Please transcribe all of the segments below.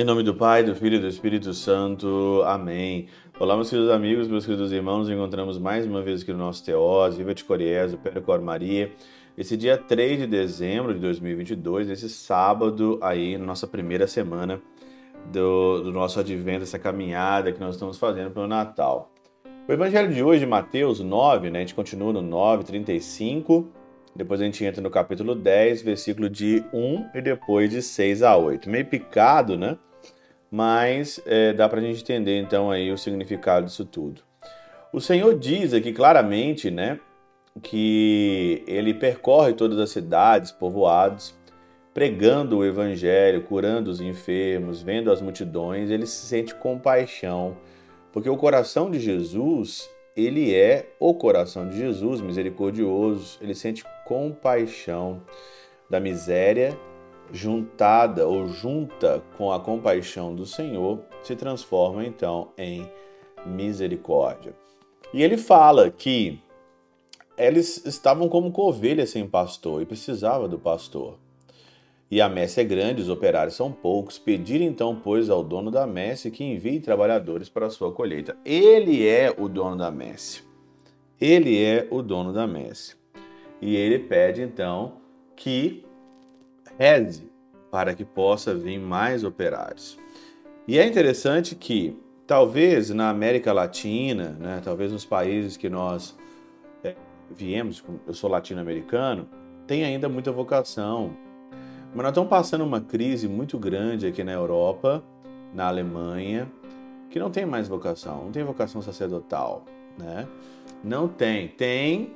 Em nome do Pai, do Filho e do Espírito Santo. Amém. Olá, meus queridos amigos, meus queridos irmãos. Nos encontramos mais uma vez aqui no nosso Teós, Viva de Coriés, o Percor Maria. Esse dia 3 de dezembro de 2022, esse sábado aí, nossa primeira semana do, do nosso advento, essa caminhada que nós estamos fazendo para o Natal. O evangelho de hoje, Mateus 9, né? A gente continua no 9, 35 depois a gente entra no capítulo 10, versículo de 1 e depois de 6 a 8. Meio picado, né? Mas é, dá para a gente entender então aí o significado disso tudo. O Senhor diz aqui claramente, né? Que ele percorre todas as cidades, povoados, pregando o evangelho, curando os enfermos, vendo as multidões, ele se sente compaixão, porque o coração de Jesus ele é o coração de Jesus, misericordioso, ele sente compaixão da miséria juntada ou junta com a compaixão do Senhor, se transforma então em misericórdia. E ele fala que eles estavam como ovelhas sem pastor e precisava do pastor. E a messe é grande, os operários são poucos. Pedir então, pois, ao dono da messe que envie trabalhadores para a sua colheita. Ele é o dono da messe. Ele é o dono da messe. E ele pede então que reze para que possa vir mais operários. E é interessante que talvez na América Latina, né, talvez nos países que nós é, viemos, eu sou latino-americano, tem ainda muita vocação mas nós estamos passando uma crise muito grande aqui na Europa, na Alemanha, que não tem mais vocação, não tem vocação sacerdotal, né? Não tem. Tem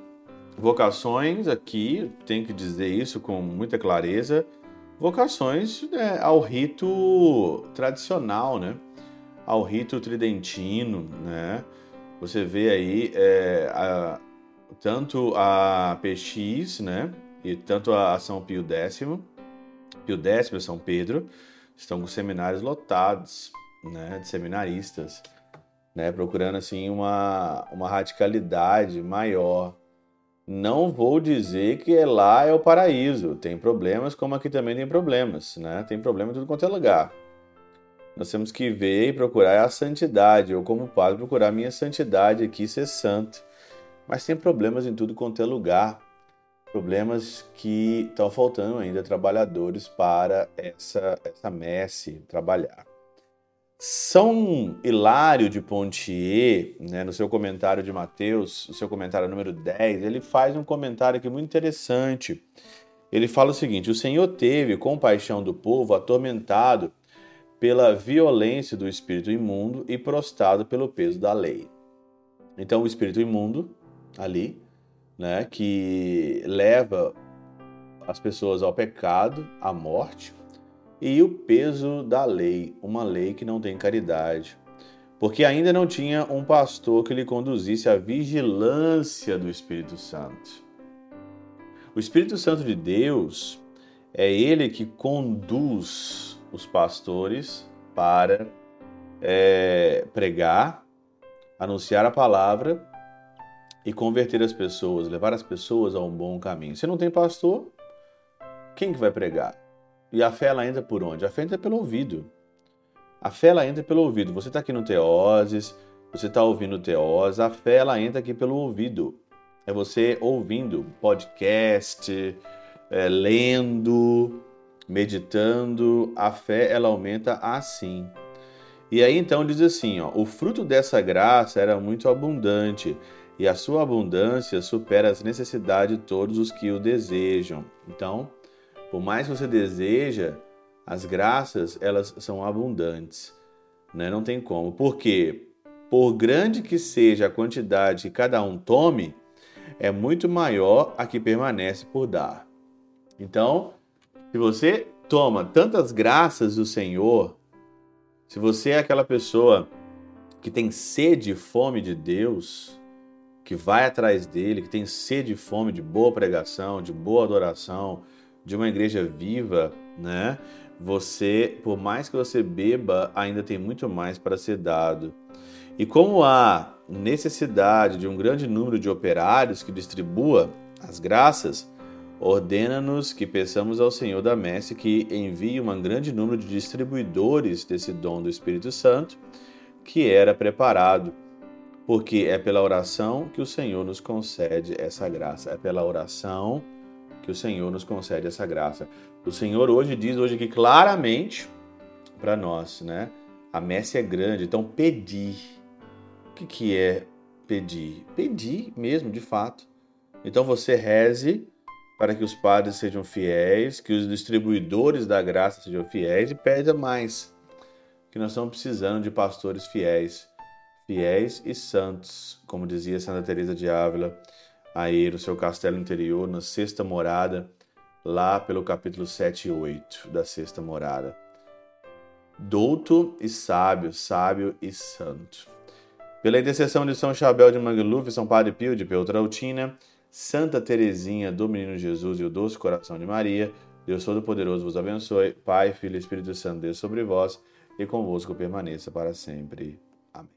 vocações aqui, tem que dizer isso com muita clareza, vocações né, ao rito tradicional, né? Ao rito tridentino, né? Você vê aí é, a, tanto a PX, né? E tanto a São Pio X, Pio X São Pedro estão com seminários lotados, né, de seminaristas, né, procurando assim uma, uma radicalidade maior. Não vou dizer que lá é o paraíso, tem problemas como aqui também tem problemas, né? Tem problema em tudo quanto é lugar. Nós temos que ver e procurar a santidade, eu como padre procurar a minha santidade aqui ser santo. Mas tem problemas em tudo quanto é lugar problemas que estão faltando ainda trabalhadores para essa, essa messe trabalhar. São Hilário de Pontier, né, no seu comentário de Mateus, o seu comentário número 10, ele faz um comentário aqui muito interessante. Ele fala o seguinte: O Senhor teve compaixão do povo atormentado pela violência do espírito imundo e prostrado pelo peso da lei. Então, o espírito imundo, ali, né, que leva as pessoas ao pecado, à morte, e o peso da lei, uma lei que não tem caridade, porque ainda não tinha um pastor que lhe conduzisse à vigilância do Espírito Santo. O Espírito Santo de Deus é ele que conduz os pastores para é, pregar, anunciar a palavra e converter as pessoas, levar as pessoas a um bom caminho. Se não tem pastor, quem que vai pregar? E a fé ela entra por onde? A fé entra pelo ouvido. A fé ela entra pelo ouvido. Você está aqui no Teoses, você está ouvindo Teoses, a fé ela entra aqui pelo ouvido. É você ouvindo podcast, é, lendo, meditando. A fé ela aumenta assim. E aí então diz assim, ó, o fruto dessa graça era muito abundante e a sua abundância supera as necessidades de todos os que o desejam. Então, por mais que você deseja, as graças elas são abundantes, né? Não tem como. Porque por grande que seja a quantidade que cada um tome, é muito maior a que permanece por dar. Então, se você toma tantas graças do Senhor, se você é aquela pessoa que tem sede e fome de Deus, que vai atrás dele, que tem sede e fome de boa pregação, de boa adoração, de uma igreja viva, né? Você, por mais que você beba, ainda tem muito mais para ser dado. E como há necessidade de um grande número de operários que distribua as graças, ordena-nos que peçamos ao Senhor da Messe que envie um grande número de distribuidores desse dom do Espírito Santo que era preparado, porque é pela oração que o Senhor nos concede essa graça. É pela oração que o Senhor nos concede essa graça. O Senhor hoje diz hoje aqui claramente para nós, né? A messe é grande, então pedir. O que, que é pedir? Pedir mesmo, de fato. Então você reze para que os padres sejam fiéis, que os distribuidores da graça sejam fiéis e pede mais que nós estamos precisando de pastores fiéis, fiéis e santos, como dizia Santa Teresa de Ávila, aí no seu castelo interior, na sexta morada, lá pelo capítulo 7 e 8 da sexta morada. Douto e sábio, sábio e santo. Pela intercessão de São Chabel de Mangluf, São Padre Pio de Peltrautina, Santa Teresinha do Menino Jesus e o Doce Coração de Maria, Deus Todo-Poderoso vos abençoe. Pai, Filho e Espírito Santo, Deus sobre vós e convosco permaneça para sempre. Amém.